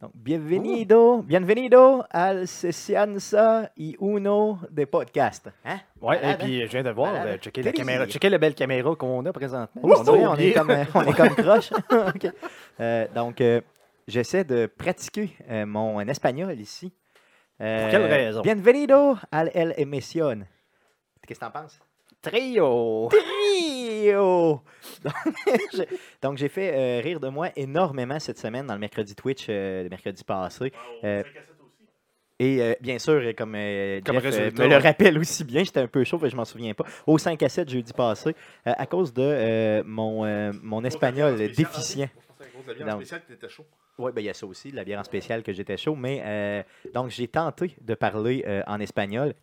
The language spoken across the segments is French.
Donc, bienvenido, bienvenido al sesianza y uno de podcast. Hein? Ouais, Malade, et puis je viens de voir, euh, checker la caméra, checker la belle caméra qu'on a présentement. Oui, On est comme, euh, on est comme croche. Euh, donc, euh, j'essaie de pratiquer euh, mon espagnol ici. Euh, Pour quelle raison? Bienvenido al el emisión. Qu'est-ce que t'en penses? Trio! Trio! Donc, j'ai fait euh, rire de moi énormément cette semaine dans le mercredi Twitch, euh, le mercredi passé. Euh, et euh, bien sûr, comme, euh, Comme Jeff, euh, me le rappelle aussi bien, j'étais un peu chaud, mais je m'en souviens pas. Au 5 à 7 jeudi passé, euh, à cause de euh, mon, euh, mon espagnol déficient. Oui, ben, il y a ça aussi, de la bière en spécial que j'étais chaud. Mais euh, donc, j'ai tenté de parler euh, en espagnol.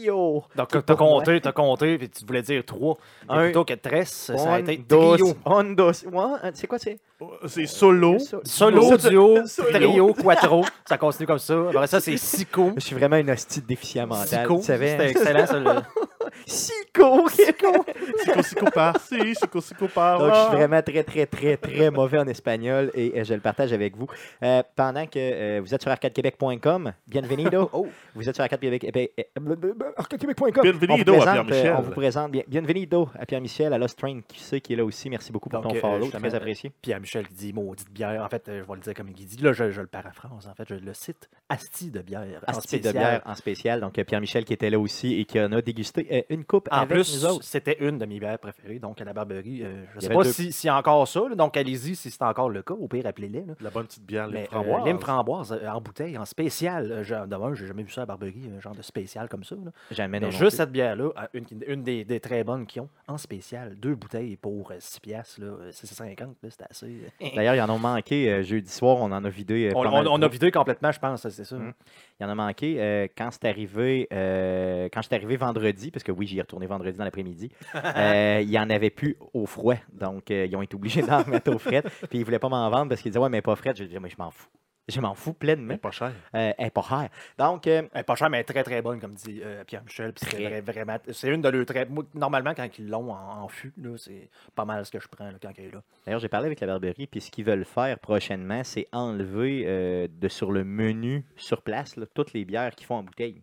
Trio! Donc, t'as compté, t'as compté, puis tu voulais dire trois. Mais Un, plutôt que tresse, ça a été dos, trio. un, dos. Ouais, euh, c'est quoi, c'est? C'est solo. Solo, duo, trio, quattro. Ça continue comme ça. Après ça, c'est sico. Je suis vraiment une hostie de déficient mental. Savais? C'était excellent, ça. le- Sico! Sico, sico par-ci, sico, sico Donc, je suis vraiment très, très, très, très mauvais en espagnol et euh, je le partage avec vous. Euh, pendant que euh, vous êtes sur arcadequebec.com, bienvenido. Oh. Vous êtes sur arcadequebec- eh, eh, blablabla, arcadequebec.com. Bienvenido vous à présente, Pierre-Michel. euh, On vous présente bien, bienvenido à Pierre-Michel, à Lost Train, qui sait qui est là aussi. Merci beaucoup pour Donc, ton euh, follow, très apprécié. Pierre-Michel qui dit maudite bière. En fait, euh, je vais le dire comme il dit. Là, je, je le paraphrase. En fait, je le cite. Asti de bière. en Asti de spécial. bière en spécial. Donc, euh, Pierre-Michel qui était là aussi et qui en a dégusté euh, une coupe En avec plus, nous autres. c'était une de mes bières préférées, donc à la Barberie. euh, je y sais pas deux- si- a encore ça, là, donc allez-y si c'est encore le cas. Au pire, appelez-les. là. La bonne petite bière, les Mais framboises. euh, lime framboise euh, en bouteille, en spécial. Genre, D'abord, j'ai jamais vu ça à Barberie, un genre de spécial comme ça. là. Jamais Mais non juste plus. cette bière-là, une, une des, des très bonnes qu'ils ont, en spécial. Deux bouteilles pour 6 piastres, là, euh, 6,50, là, c'est assez. D'ailleurs, il en a manqué euh, jeudi soir. On en a vidé. euh, on, on- a vidé complètement, je pense, c'est ça. Mm. Il y en a manqué euh, quand c'est arrivé, euh, quand j'étais arrivé vendredi, parce que oui, j'y ai retourné vendredi dans l'après-midi. euh, il y en avait plus au froid, donc euh, ils ont été obligés d'en remettre au frais. Puis ils voulaient pas m'en vendre parce qu'ils disaient ouais mais pas frais. Je dis mais je m'en fous, je m'en fous pleinement. Mais pas cher. Euh, elle est pas chère. Donc euh, Elle est pas chère, mais elle est très très bonne, comme dit euh, Pierre-Michel. C'est vraiment. Une de leurs très. Normalement, quand ils l'ont en, en fût, c'est pas mal ce que je prends là, quand elle est là. d'ailleurs j'ai parlé avec la Barberie, puis ce qu'ils veulent faire prochainement, c'est enlever de sur le menu sur place là, toutes les bières qu'ils font en bouteille.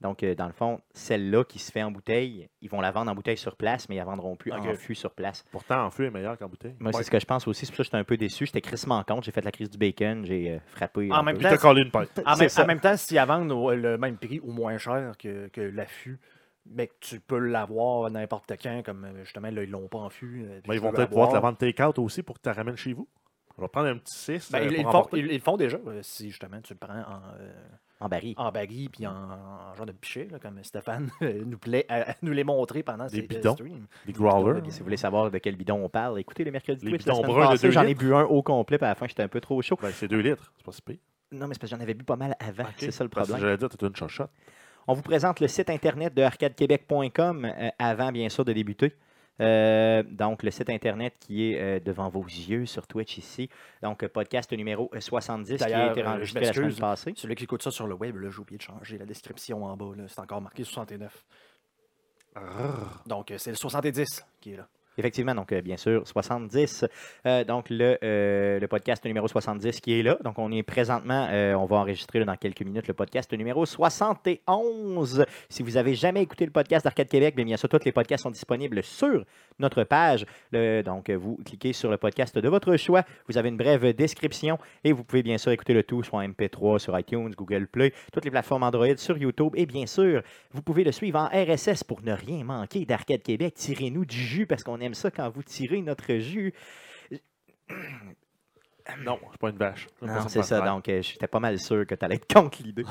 Donc, euh, dans le fond, celle-là qui se fait en bouteille, ils vont la vendre en bouteille sur place, mais ils la vendront plus en fût sur place. Pourtant, en feu est meilleur qu'en bouteille. Moi, c'est ce que je pense aussi. C'est pour ça que j'étais un peu déçu. J'étais crissement contre. J'ai fait la crise du bacon. J'ai euh, frappé. En un même collé une pinte. En même, en temps, s'ils la vendent au le même prix ou moins cher que, que l'affût, mais que tu peux l'avoir n'importe quand, comme euh, justement, là, ils l'ont pas en fût. euh, Mais ils vont peut-être pouvoir te la vendre take-out aussi pour que tu la ramènes chez vous. On va prendre un petit 6 Ben, ils, ils font, emporter. ils, ils le font déjà, euh, si justement tu le prends en, euh, En baril. en baril puis en, en genre de pichet, là, comme Stéphane nous, plaît à, nous les montrer pendant Des ses bidons. streams. Des growlers. Si vous voulez savoir de quel bidon on parle, écoutez le mercredi Les Twitch la bidons bruns de passée, deux J'en ai bu un au complet, puis à la fin, j'étais un peu trop chaud. Ben, c'est 2 litres. C'est pas si pire. Non, mais c'est parce que j'en avais bu pas mal avant. C'est ça le Parce que problème. J'allais dire, t'es une chochotte. On vous présente le site internet de arcadequebec.com euh, avant, bien sûr, de débuter. Euh, donc, le site internet qui est euh, devant vos yeux sur Twitch ici. Donc, euh, podcast numéro euh, 70 qui a été enregistré la semaine passée. Celui qui écoute ça sur le web, là, j'ai oublié de changer la description en bas. là, C'est encore marqué 69. Donc, c'est le 70 qui est là. Effectivement, donc euh, bien sûr, 70. Euh, donc le, euh, le podcast numéro 70 qui est là. Donc on est présentement, on va enregistrer dans quelques minutes le podcast numéro 71. Si vous avez jamais écouté le podcast d'Arcade Québec, bien, sûr, tous les podcasts sont disponibles sur notre page. Donc vous cliquez sur le podcast de votre choix. Vous avez une brève description et vous pouvez bien sûr écouter le tout soit en MP3 sur iTunes, Google Play, toutes les plateformes Android sur YouTube et bien sûr, vous pouvez le suivre en RSS pour ne rien manquer d'Arcade Québec. Tirez-nous du jus parce qu'on aime ça quand vous tirez notre jus. Non, je suis pas une vache. Non, c'est ça. Donc, euh, j'étais pas mal sûr que tu allais être contre l'idée.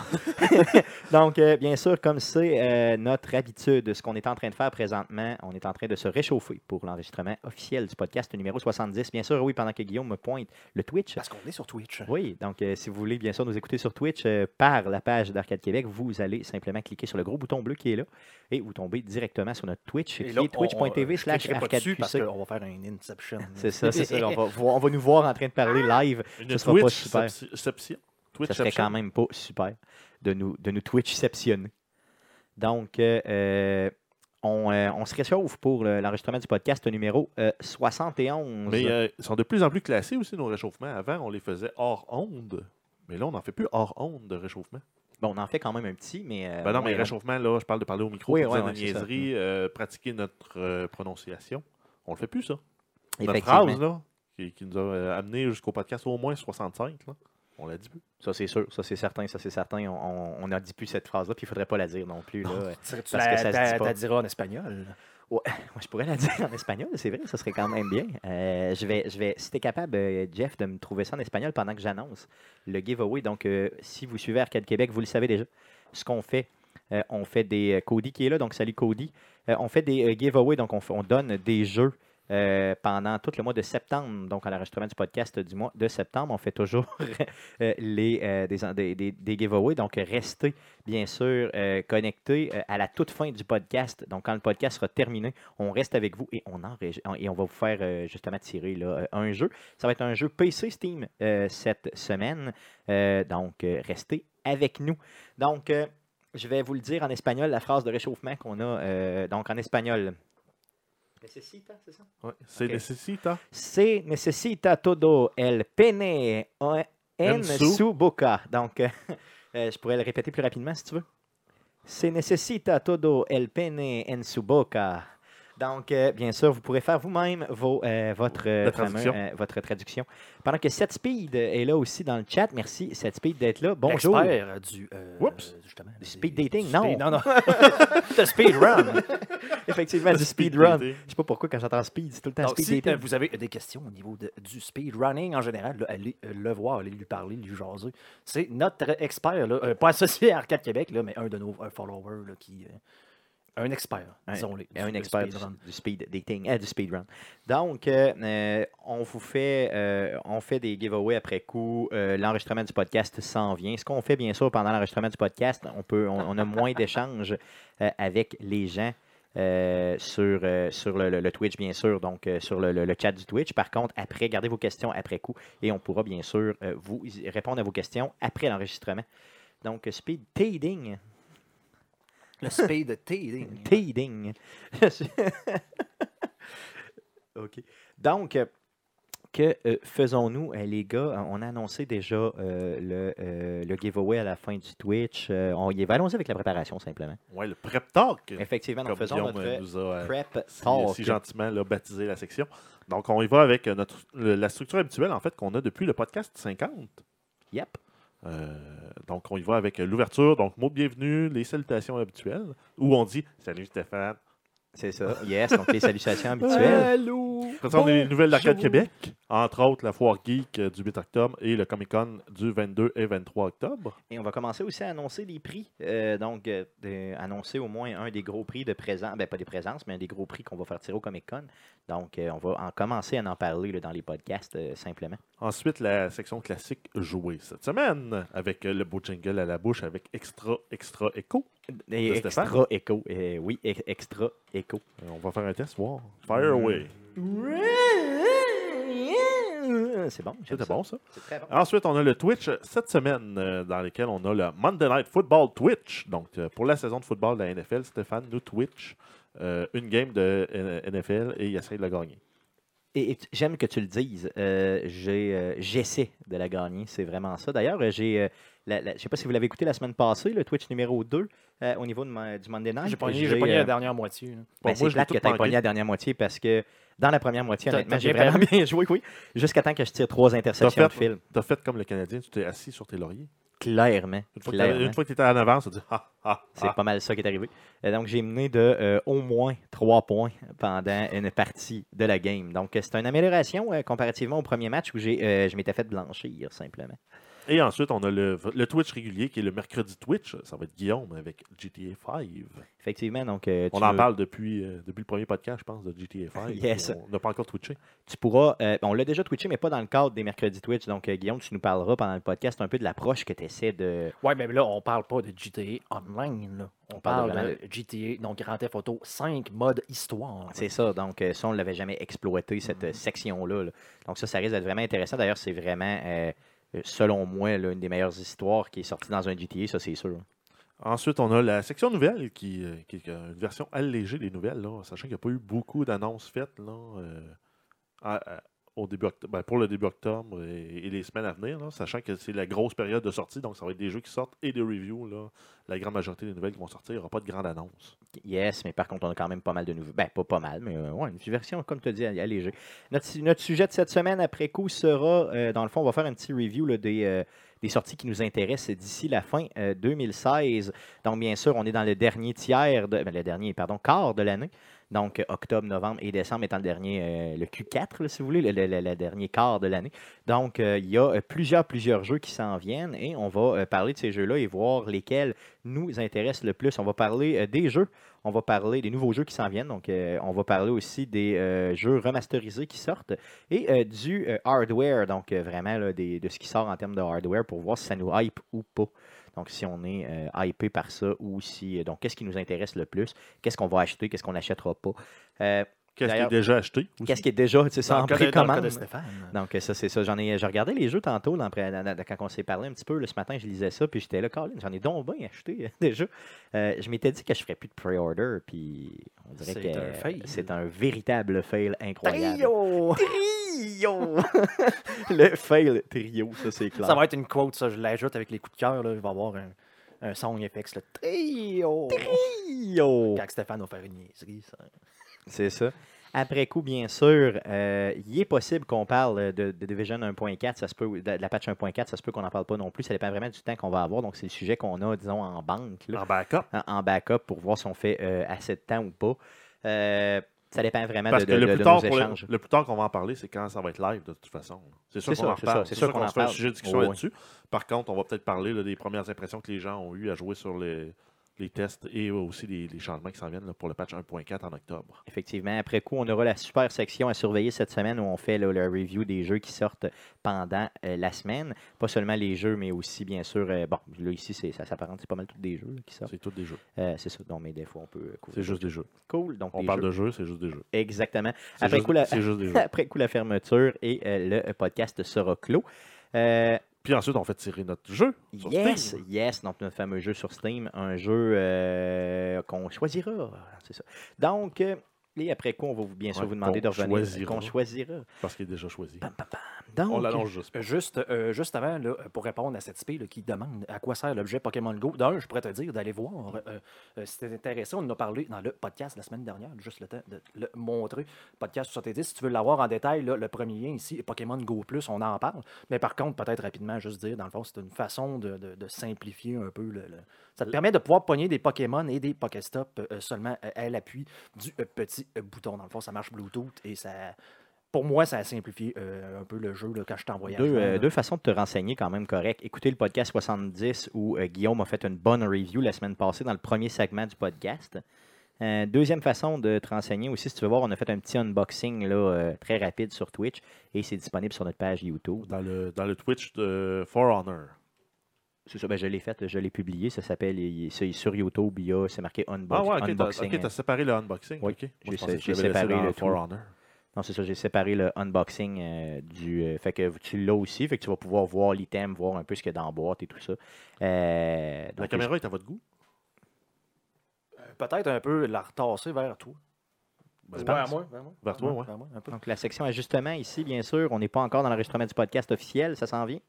donc, euh, bien sûr, comme c'est euh, notre habitude, ce qu'on est en train de faire présentement, on est en train de se réchauffer pour l'enregistrement officiel du podcast numéro 70. Bien sûr, oui, pendant que Guillaume me pointe le Twitch. Parce qu'on est sur Twitch. Oui, donc euh, si vous voulez bien sûr nous écouter sur Twitch par la page d'Arcade Québec, vous allez simplement cliquer sur le gros bouton bleu qui est là et vous tombez directement sur notre Twitch qui Et là, est twitch.tv on- slash dessus parce qu'on va faire un Inception. C'est ça, c'est ça. On va, on va nous voir en train de parler live. Une Ce sera pas Twitch super. Serait quand même pas super de nous, de nous Twitchceptionner. Donc, euh, euh, on, euh, on se réchauffe pour le- l'enregistrement du podcast numéro euh, 71. Mais euh, ils sont de plus en plus classés aussi, nos réchauffements. Avant, on les faisait hors onde. Mais là, on n'en fait plus hors onde de réchauffement. Bon, on en fait quand même un petit, mais. euh, ben non, mais réchauffement, là, je parle de parler au micro, Oui, ouais, ouais, euh, pratiquer notre euh, prononciation. On le fait plus, ça. Notre phrase, là, qui, qui nous a euh, amené jusqu'au podcast au moins 65, là, on l'a dit plus. Ça, c'est sûr. Ça, c'est certain. Ça, c'est certain. On- n'a dit plus cette phrase-là, puis il ne faudrait pas la dire non plus. Là. Euh, Parce que la, ça se dit pas. ta diras en espagnol? Moi, je pourrais la dire en espagnol, c'est vrai, ça serait quand même bien. Euh, je vais, je vais, si tu es capable, euh, Jeff, de me trouver ça en espagnol pendant que j'annonce le giveaway. Donc, euh, si vous suivez Arcade Québec, vous le savez déjà. Ce qu'on fait, euh, on fait des. Cody qui est là, donc salut Cody. Euh, on fait des euh, giveaways, donc on donne des jeux. Euh, pendant tout le mois de septembre, donc à l'enregistrement du podcast du mois de septembre, on fait toujours euh, les, euh, des, des, des, giveaways. Donc, restez bien sûr connectés à la toute fin du podcast. Donc, quand le podcast sera terminé, on reste avec vous et on, enregistre- et on va vous faire justement tirer là, un jeu. Ça va être un jeu PC Steam cette semaine. Donc, restez avec nous. Donc, je vais vous le dire en espagnol, la phrase de réchauffement qu'on a. donc, en espagnol. Necesita, c'est ça? Ouais. C'est nécessita. Se necesita todo el pene en En su. boca. Donc, euh, euh, je pourrais le répéter plus rapidement si tu veux. Se necesita todo el pene en su boca. Donc, euh, bien sûr, vous pourrez faire vous-même euh, votre, euh, fameux, votre traduction. Pendant que Setspeed est là aussi dans le chat. Merci, Setspeed, d'être là. Bonjour. Expert du. Oups. Justement, Du speed dating, du non. speed- non, non. de speedrun. Effectivement, du Speed speedrun. dating. Je sais pas pourquoi quand j'entends speed, c'est tout le temps Donc, speed si dating. vous avez des questions au niveau de- du speedrunning en général, là, allez le voir, allez lui parler, lui jaser. C'est notre expert, là, pas associé à Arcade Québec, là, mais un de nos un follower là, qui. Un expert, Un- disons-le. un du expert du, speed dating, euh, du speedrun. Donc, euh, euh, on vous fait, euh, on fait des giveaways après coup. L'enregistrement du podcast s'en vient. Ce qu'on fait, bien sûr, pendant l'enregistrement du podcast, on, peut, on, on a moins d'échanges avec les gens. euh, sur, euh, sur le, le- le Twitch, bien sûr, donc euh, sur le, le- chat du Twitch. Par contre, après, gardez vos questions après coup et on pourra bien sûr vous répondre à vos questions après l'enregistrement. Donc, speed dating. Le speed dating. Teeding. OK. Donc, euh, que euh, faisons-nous, euh, les gars? On a annoncé déjà euh, le, euh, le giveaway à la fin du Twitch. Euh, on y va. Allons-y avec la préparation, simplement. Ouais, le prep talk. Effectivement, nous faisons Guillaume notre nous a prep si, talk. si gentiment là, baptisé la section. Donc, on y va avec notre, le- la structure habituelle, en fait, qu'on a depuis le podcast 50. Yep. Euh, donc, on y va avec l'ouverture, donc mot de les salutations habituelles, où on dit Salut Stéphane. C'est ça. Yes. Donc, les salutations habituelles. Allô! A les nouvelles d'Arcade. Québec, entre autres la Foire Geek euh, du 8 octobre et le Comic Con du 22 et 23 octobre. Et on va commencer aussi à annoncer les prix. Euh, donc, euh, annoncer au moins un des gros prix de présence. Ben, pas des présences, mais un des gros prix qu'on va faire tirer au Comic Con. Donc, euh, on va en commencer à en parler là, dans les podcasts, euh, simplement. Ensuite, la section classique jouée cette semaine, avec le beau jingle à la bouche, avec extra, extra écho. Et extra écho. euh, oui, e- extra écho. Euh, on va faire un test, voir. Fire away. C'est bon. C'était bon, ça. C'est très bon. Ensuite, on a le Twitch cette semaine, euh, dans lequel on a le Monday Night Football Twitch. Donc, euh, pour la saison de football de la NFL, Stéphane nous Twitch euh, une game de NFL et il essaie de la gagner. Et, et j'aime que tu le dises. j'essaie de la gagner. C'est vraiment ça. D'ailleurs, j'ai. La- la- je ne sais pas si vous l'avez écouté la semaine passée, le Twitch numéro 2, euh, au niveau de ma- du Monday Night. J'ai pogné, euh, la dernière moitié. là. Ben, c'est moi, je l'ai plate que tu pogné la dernière moitié parce que dans la première moitié, honnêtement, j'ai vraiment bien joué, oui. Jusqu'à temps que je tire trois interceptions fait, de fil. t'as fait comme le Canadien, tu t'es assis sur tes lauriers. Clairement. Une fois que clairement. t'avais- une fois que tu étais en avance, tu dis ah, ah, C'est ah. pas mal ça qui est arrivé. Euh, donc, j'ai mené de euh, au moins trois points pendant une partie de la game. Donc, c'est une amélioration euh, comparativement au premier match où j'ai, euh, je m'étais fait blanchir, simplement. Et ensuite, on a le, le Twitch régulier qui est le mercredi Twitch. Ça va être Guillaume avec GTA 5. Effectivement, donc, euh, On en parle depuis, euh, depuis le premier podcast, je pense, de GTA 5. Yes. On n'a pas encore twitché. tu pourras. euh, on l'a déjà twitché, mais pas dans le cadre des mercredis Twitch. Donc, euh, Guillaume, tu nous parleras pendant le podcast un peu de l'approche que tu essaies de. Ouais, mais là, on parle pas de GTA Online. Là. On, parle de GTA, donc Grand Theft Auto 5, mode histoire. C'est ça. Donc, ça, on ne l'avait jamais exploité, cette euh, section-là. là. Donc, ça, ça risque d'être vraiment intéressant. D'ailleurs, c'est vraiment, selon moi, là, une des meilleures histoires qui est sortie dans un GTA, ça, c'est sûr. Ensuite, on a la section nouvelles qui, euh, qui est une version allégée des nouvelles, sachant qu'il n'y a pas eu beaucoup d'annonces faites euh, ben, pour le début octobre et, les semaines à venir, sachant que c'est la grosse période de sortie, donc ça va être des jeux qui sortent et des reviews. La grande majorité des nouvelles qui vont sortir, il n'y aura pas de grande annonce. Yes, mais par contre, on a quand même pas mal de nouveaux. Ben, pas pas mal, mais euh, ouais, une version, comme tu as dit, allégée. Notre, notre sujet de cette semaine, après coup, sera, euh, dans le fond, on va faire un petit review euh, des sorties qui nous intéressent d'ici la fin euh, 2016. Donc, bien sûr, on est dans le dernier tiers, ben, le dernier, pardon, quart de l'année. Donc, octobre, novembre et décembre étant le dernier, euh, le Q4, là, si vous voulez, le, dernier quart de l'année. Donc, euh, il y a euh, plusieurs, plusieurs jeux qui s'en viennent et on va parler de ces jeux-là et voir lesquels nous intéressent le plus. On va parler des jeux, on va parler des nouveaux jeux qui s'en viennent. Donc, on va parler aussi des jeux remasterisés qui sortent et du hardware. Donc, vraiment de ce qui sort en termes de hardware pour voir si ça nous hype ou pas. Donc, si on est euh, hypé par ça ou si. euh, donc, qu'est-ce qui nous intéresse le plus? Qu'est-ce qu'on va acheter? Qu'est-ce qu'on n'achètera pas? Qu'est-ce qui est déjà acheté? qu'est-ce qui est déjà tu sais, ça en précommande? de Stéphane. Donc, ça, c'est ça. J'en ai, j'ai regardé les jeux tantôt, dans- quand on s'est parlé un petit peu. là, ce matin, je lisais ça, puis j'étais là, Colin, j'en ai donc bien acheté euh, déjà. Euh, je m'étais dit que je ferais plus de pre-order, puis on dirait C'est que un fail. c'est un véritable fail incroyable. Trio! Trio! Le fail trio, ça, c'est clair. Ça va être une quote, ça. Je l'ajoute avec les coups de cœur. là. Il va y avoir un, un song FX. Le trio! Trio! Quand Stéphane va faire une niaiserie. Ça. C'est ça. Après coup, bien sûr, euh, il est possible qu'on parle de, de Division 1.4, ça se peut, de, la patch 1.4, ça se peut qu'on n'en parle pas non plus. Ça dépend vraiment du temps qu'on va avoir. Donc, c'est le sujet qu'on a, disons, en banque. là. En backup. en, en backup pour voir si on fait euh, assez de temps ou pas. Euh, ça dépend vraiment Parce de, que le de- plus, de tard, nos le, plus tard qu'on va en parler, c'est quand ça va être live, de toute façon. C'est sûr qu'on en ça, c'est sûr qu'on se fait un parle. sujet de discussion là-dessus. Par contre, on va peut-être parler là, des premières impressions que les gens ont eues à jouer sur les, les tests et aussi les, les changements qui s'en viennent là, pour le patch 1.4 en octobre. Effectivement. Après coup, on aura la super section à surveiller cette semaine où on fait là, le review des jeux qui sortent pendant euh, la semaine. Pas seulement les jeux, mais aussi, bien sûr, euh, bon, là, ici, ça s'apparente, c'est pas mal tous des jeux là, qui sortent. C'est tous des jeux. Euh, c'est ça. Donc, mais des fois, on peut. euh, couvrir C'est juste des jeux. Cool. Donc, On parle jeux. de jeux, c'est juste des jeux. Exactement. Après juste, coup, la- c'est juste des jeux. Après coup, la fermeture et euh, le podcast sera clos. Euh, Puis ensuite, on fait tirer notre jeu. sur Yes, Steam. yes, donc notre fameux jeu sur Steam, un jeu euh, qu'on choisira, c'est ça. Donc, euh, et après quoi, on va vous, bien sûr Ouais, vous demander de revenir, qu'on choisira. Parce qu'il est déjà choisi. Pam, pam, pam. Donc, On l'annonce juste. Euh, Juste, euh, juste avant, là, pour répondre à cette spé qui demande à quoi sert l'objet Pokémon Go, d'un, je pourrais te dire d'aller voir. euh, euh, si t'es intéressé, on en a parlé dans le podcast la semaine dernière, juste le temps de le montrer. Podcast 70, si tu veux l'avoir en détail, là, le premier lien ici, Pokémon Go Plus, on en parle. Mais par contre, peut-être rapidement, juste dire, dans le fond, c'est une façon de, de- de simplifier un peu le. le- Ça te permet de pouvoir pogner des Pokémon et des Pokéstop euh, seulement euh, à l'appui du euh, petit euh, bouton. Dans le fond, ça marche Bluetooth et ça. Pour moi, ça a simplifié euh, un peu le jeu là, quand je suis en voyage. deux, euh, deux façons de te renseigner quand même correct. Écoutez le podcast 70 où euh, Guillaume a fait une bonne review la semaine passée dans le premier segment du podcast. Euh, deuxième façon de te renseigner aussi, si tu veux voir, on a fait un petit unboxing là, euh, très rapide sur Twitch et c'est disponible sur notre page YouTube. Dans le, dans le Twitch de For Honor. C'est ça, ben, je l'ai fait, je l'ai publié. Ça s'appelle sur YouTube, il y a, c'est marqué unbox- Ah ouais, ok, t'as unboxing. ok, t'as séparé le unboxing. Oui, ok. Moi, j'ai séparé le For tout. Honor. Non, c'est ça, j'ai séparé le unboxing euh, du. euh, fait que tu l'as aussi, fait que tu vas pouvoir voir l'item, voir un peu ce qu'il y a dans la boîte et tout ça. Euh, La donc, caméra est à votre goût? Peut-être un peu la retasser vers toi. Ben, Vers pense. moi, vers moi. Vers toi, ouais. Vers moi, un peu. Donc, la section ajustement ici, bien sûr, on n'est pas encore dans l'enregistrement du podcast officiel, ça s'en vient.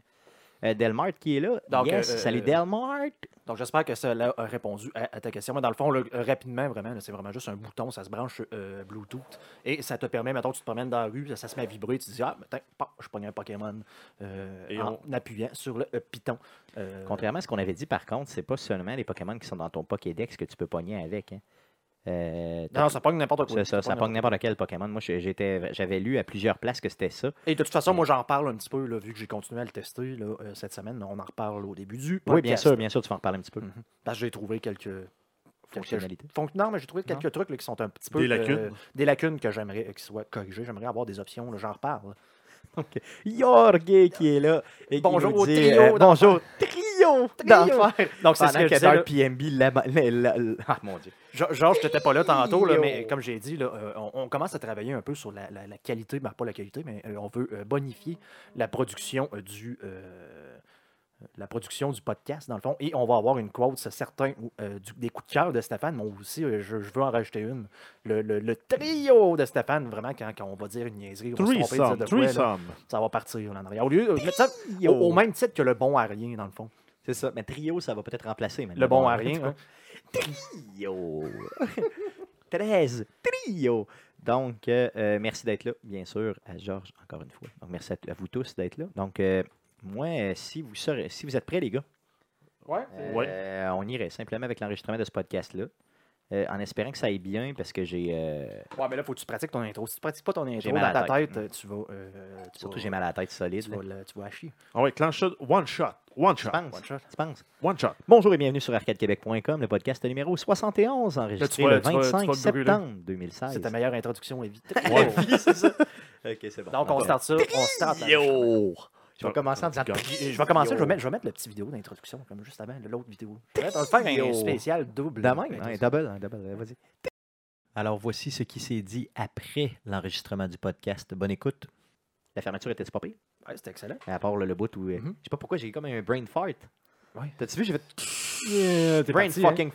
Euh, Delmart qui est là. Donc, yes, euh, salut euh, Delmart. Donc, j'espère que ça a répondu à, à ta question. Mais dans le fond, là, euh, rapidement, vraiment, c'est vraiment juste un bouton, ça se branche euh, Bluetooth et ça te permet, mettons, tu te promènes dans la rue, ça, se met à vibrer, tu te dis, ah, mais tiens, paf, je pogne un Pokémon euh, Et en appuyant sur le euh, piton. Euh, Contrairement à ce qu'on avait dit, par contre, c'est pas seulement les Pokémon qui sont dans ton Pokédex que tu peux pogner avec. hein. Euh, non, ça pogne n'importe quoi. c'est ça, ça pogne n'importe quel Pokémon. Moi, j'étais- j'avais lu à plusieurs places que c'était ça. Et de toute façon, moi, j'en parle un petit peu, là, vu que j'ai continué à le tester là, euh, cette semaine. On en reparle au début du podcast. Oui, bien sûr, bien sûr, tu vas en reparler un petit peu. Mhm. Parce que j'ai trouvé quelques. Fonctionnalités. Fon- Non, mais j'ai trouvé quelques trucs là, qui sont un petit peu. Des lacunes. euh, des lacunes que j'aimerais euh, qui soient corrigées. J'aimerais avoir des options, j'en reparle. Donc, Jorge qui est là. Et qui Bonjour au dit, trio euh, bonjour, trio. Donc, c'est ce que que PMB, la- la- la- la- ah mon Dieu. Georges, tu n'étais pas là tantôt, là, mais comme j'ai dit, là, euh, on, on commence à travailler un peu sur la, la- la qualité, ben, pas la qualité, mais euh, on veut euh, bonifier la production du. euh, la production du podcast, dans le fond, et on va avoir une quote, c'est certain, euh, du- des coups de cœur de Stéphane, mais aussi, euh, je, je veux en rajouter une. Le, le- le trio de Stéphane, vraiment, quand, quand on va dire une niaiserie, on va se tromper, dire de quoi, là, threesome. ça va partir là, en arrière. Au lieu, mettre ça au, au même titre que le bon à rien, dans le fond. C'est ça. Mais trio, ça va peut-être remplacer. maintenant. Le bon à rien. hein. Trio. 13. Trio. Donc, euh, euh, merci d'être là, bien sûr, à Georges, encore une fois. Donc, merci à, à vous tous d'être là. Donc, euh, moi, euh, si vous, serez- si vous êtes prêts, les gars, Ouais. euh, on irait simplement avec l'enregistrement de ce podcast-là. euh, en espérant que ça aille bien, parce que j'ai. euh, Ouais, mais là, faut que tu pratiques ton intro. Si tu pratiques pas ton intro J'ai dans mal à ta la tête, tête. tu vas. euh, tu surtout, vas- j'ai mal à la tête solide. Tu là. vas, le- tu vas à chier. Ah ouais, clenche shot, one shot, one shot, Tu penses? One shot. Tu penses? one shot. Bonjour et bienvenue sur arcadequebec.com, le podcast numéro 71, enregistré le tu vas- tu vas 25 le brûler. septembre 2016. C'est ta meilleure introduction, Evie. C'est ça. Ok, c'est bon. Donc, on start ça. On start. Yo! Je vais commencer en disant Yo. Je vais commencer, je vais, mettre, je vais mettre la petite vidéo d'introduction, comme juste avant, l'autre vidéo. On va faire un spécial double. De même, hein, double, hein, double, euh, vas-y. Alors, voici ce qui s'est dit après l'enregistrement du podcast. Bonne écoute. La fermeture était pas pire, Ouais, c'était excellent. à part là, le bout où... euh, Mhm. Je sais pas pourquoi, j'ai comme un brain fart. Ouais. T'as-tu vu, j'ai fait... t'es brain parti, hein? fucking...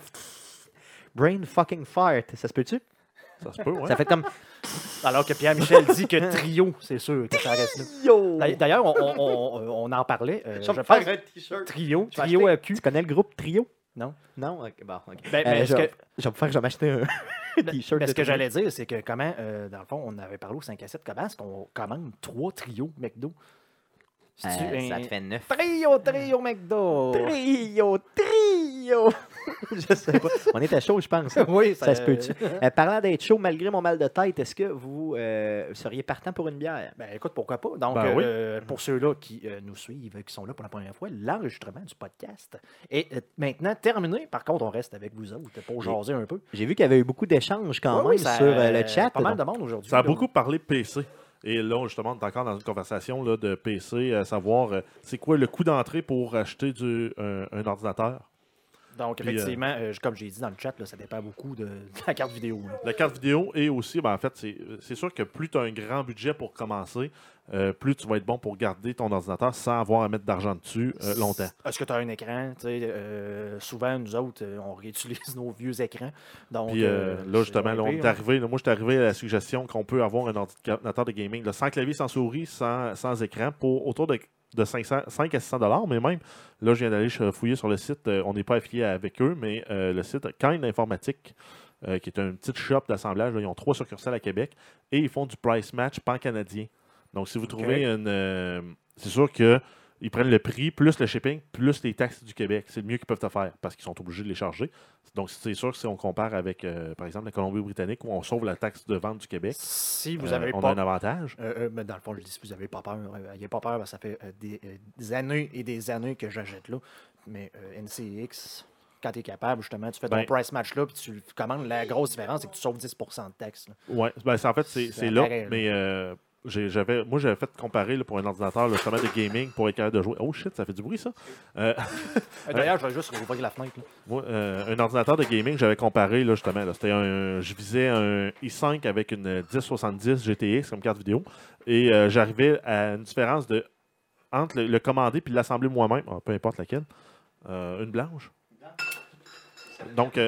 Brain fucking fart. Ça se peut-tu? Ça se peut, ouais. Ça fait comme... Alors que Pierre-Michel dit que trio, c'est sûr que ça reste là. Yo! D'ailleurs- D'ailleurs, on, on- on- on en parlait. euh, Je pense faire un t-shirt. trio, Je vais trio acheter- à cul. Tu connais le groupe Trio? Non. Non? Ok, bon, ok. Ben, Euh, mais je, vais- que- je vais me faire, je vais m'acheter un t-shirt. Mais de ce que j'allais dire, c'est que comment, euh, dans le fond, on avait parlé au 5 à 7, comment est-ce qu'on commande trois trios McDo? Euh, Ça un- te fait neuf. Trio, trio McDo! Trio, trio! je sais pas. On était chaud, je pense. hein. oui, Ça se peut-tu? Euh, parlant d'être chaud, malgré mon mal de tête, est-ce que vous euh, seriez partant pour une bière? Ben écoute, pourquoi pas? Donc, Ben oui. euh, pour ceux-là qui euh, nous suivent, qui sont là pour la première fois, l'enregistrement du podcast est euh, maintenant terminé. Par contre, on reste avec vous autres pour jaser un peu. J'ai vu qu'il y avait eu beaucoup d'échanges quand même oui, ça- sur euh, le chat. Pas mal de monde aujourd'hui. Ça a là. beaucoup parlé PC. Et là, justement, on est encore dans une conversation là, de PC, à savoir euh, c'est quoi le coût d'entrée pour acheter du, un, un ordinateur? Donc, Puis, euh, effectivement, euh, comme j'ai dit dans le chat, là, ça dépend beaucoup de, de la carte vidéo. là. La carte vidéo et aussi, ben, en fait, c'est c'est sûr que plus tu as un grand budget pour commencer, euh, plus tu vas être bon pour garder ton ordinateur sans avoir à mettre d'argent dessus euh, longtemps. Est-ce que tu as un écran? Euh, souvent, nous autres, on réutilise nos vieux écrans. Donc, Puis là, justement, là, on est arrivé, là, moi, je suis arrivé à la suggestion qu'on peut avoir un ordinateur de gaming là, sans clavier, sans souris, sans, sans écran, pour autour de, de 500, 5 à 600 dollars. Mais même, là, je viens d'aller fouiller sur le site. on n'est pas affilié avec eux, mais euh, le site Kind Informatique, euh, qui est une petite shop d'assemblage, ils ont trois succursales à Québec et ils font du price match pan-canadien. Donc, si vous trouvez une. euh, c'est sûr que. Ils prennent le prix, plus le shipping, plus les taxes du Québec. C'est le mieux qu'ils peuvent te faire parce qu'ils sont obligés de les charger. Donc, c'est sûr que si on compare avec, euh, par exemple, la Colombie-Britannique où on sauve la taxe de vente du Québec, Si vous euh, avez on pas a un avantage. Euh, euh, mais dans le fond, je dis si vous n'avez pas peur. euh, Ayez pas peur, ça fait euh, des, euh, des années et des années que j'achète là. Mais euh, NCX, quand tu es capable, justement, tu fais ton Ben- price match là, puis tu commandes. La grosse différence, c'est que tu sauves 10 de taxes. Ouais, ben, en fait, c'est là. Mais euh, j'avais, moi, j'avais fait comparer là, pour un ordinateur, le chemin de gaming pour être capable de jouer. Oh shit, ça fait du bruit, ça. Euh, Euh, D'ailleurs, je vais juste rouvrir la fenêtre. là. Moi, euh, un ordinateur de gaming, j'avais comparé là, justement. là, C'était un, je visais un i5 avec une 1070 GTX comme carte vidéo. Et euh, j'arrivais à une différence de entre le, le commander puis l'assembler moi-même, ah, peu importe laquelle. Une blanche. Donc,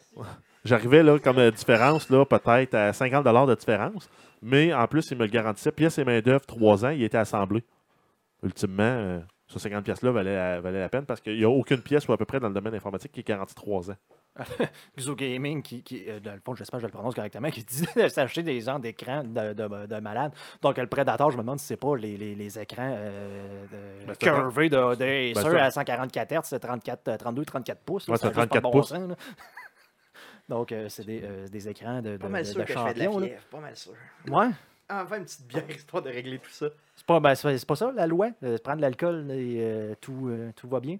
j'arrivais là comme différence, là, peut-être à 50 de différence. Mais en plus, il me le garantissait. Pièce et main-d'œuvre, 3 ans, il était assemblé. Ultimement, euh, Ce 50 pièces-là valait, la- valait la peine parce qu'il n'y a aucune pièce ou à peu près dans le domaine informatique qui est garantie 3 ans. Xuo Gaming, qui, qui euh, dans le fond, j'espère que je le prononce correctement, qui dit de s'acheter des gens d'écran de, de, de malade. Donc, le Predator, je me demande si c'est pas les, les, les écrans euh, de, Ben, curvés de, de Ben, Acer à 144 Hz, c'est 34, euh, 32, 34 pouces. là, Ouais, c'est juste pas de 34 bon pouces. sens. Donc, euh, c'est des, euh, des écrans de, de, Pas mal de- sûr de que je fais de la champion. là. fièvre, pas mal sûr. Ouais. Enfin, une petite bière histoire de régler tout ça. C'est pas, ben, c'est c'est pas ça, la loi. euh, prendre de l'alcool et euh, tout, euh, tout va bien.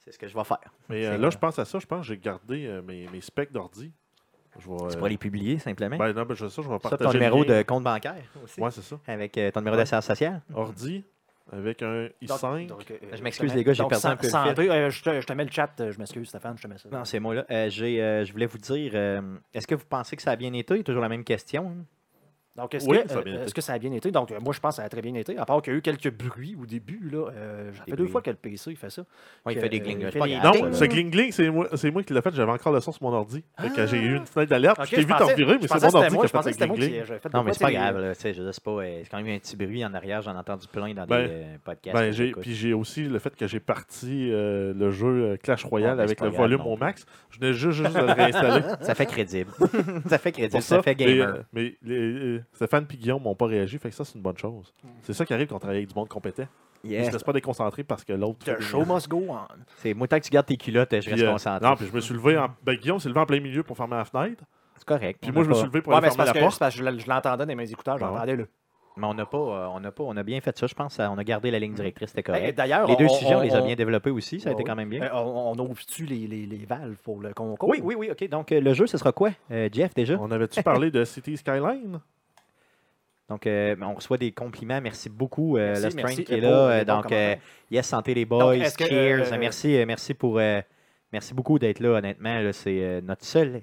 C'est ce que je vais faire. Mais euh, là, vrai. je pense à ça. Je pense que j'ai gardé euh, mes, mes specs d'ordi. Je vais, Tu pourras les publier simplement? ben, non, ben, je, ça, je vais ça, partager ton le numéro de compte bancaire aussi. Ouais, c'est ça. Avec euh, ton numéro Ouais. d'assurance sociale. Ordi avec un i5. Donc, donc, euh, Je m'excuse, justement, les gars, j'ai perdu un san- peu le santé, euh, je, te, je te mets le chat, euh, je m'excuse, Stéphane, je te mets ça. Non, c'est moi là. Euh, j'ai, euh, je voulais vous dire, euh, est-ce que vous pensez que ça a bien été? Toujours la même question. hein? Donc, est-ce Oui, que, ça a euh, bien été. est-ce que ça a bien été? Donc, euh, moi, je pense que ça a très bien été. À part qu'il y a eu quelques bruits au début. Là, euh, ça Des fait deux fois que le PC il fait ça. Ouais, il fait des euh, gling. Non, ce gling-gling, c'est moi, c'est moi qui l'ai fait. J'avais encore le son sur mon ordi. Ah! j'ai eu une fenêtre d'alerte. Ok, je t'ai vu pensais- t'en virer, je mais c'est mon ordi qui je a pensais fait que c'était le moi qui gling-gling. Non, mais c'est pas grave. C'est quand même un petit bruit en arrière. J'en ai entendu plein dans Ben, des podcasts. Ben, j'ai, puis j'ai aussi le fait que j'ai parti le jeu Clash Royale Ah, avec le volume au max. Je venais juste, de le réinstaller. Ça fait crédible. ça fait crédible. Ça, fait gamer. Mais, Stéphane et Guillaume m'ont pas réagi, fait que ça, c'est une bonne chose. C'est ça qui arrive quand on travaille avec du monde compétent. Ils Yeah. se laissent pas déconcentrer parce que l'autre. The show must go on. C'est moi, tant que tu gardes tes culottes, je Puis, reste euh, concentré. Non, puis je me suis levé en. Ben, Guillaume s'est levé en plein milieu pour fermer la fenêtre. C'est correct. Puis moi, a je me suis levé pour Ouais, aller mais fermer la que, porte. c'est parce que je je l'entendais dans mes écouteurs, Ben ouais? j'entendais le. Mais on n'a pas, euh, on n'a pas, on a bien fait ça. Je pense on a gardé la ligne directrice, c'était correct. Hey, D'ailleurs, les deux on- sujets, on, les a on- bien développés aussi. Ça a été quand même bien. Euh, on, on ouvre-tu les, les, les valves pour le concours? oui, oui, oui. OK. Donc, euh, le jeu, ce sera quoi, euh, Jeff, déjà? On avait-tu parlé de City Skyline? Donc, euh, on reçoit des compliments. Merci beaucoup, euh, Merci, le Strain merci, qui est euh, là. pour Euh, donc, euh, yes, santé les Donc, boys. Cheers. euh, merci, euh, merci pour, euh, merci beaucoup d'être là. Honnêtement, là, c'est euh, notre seul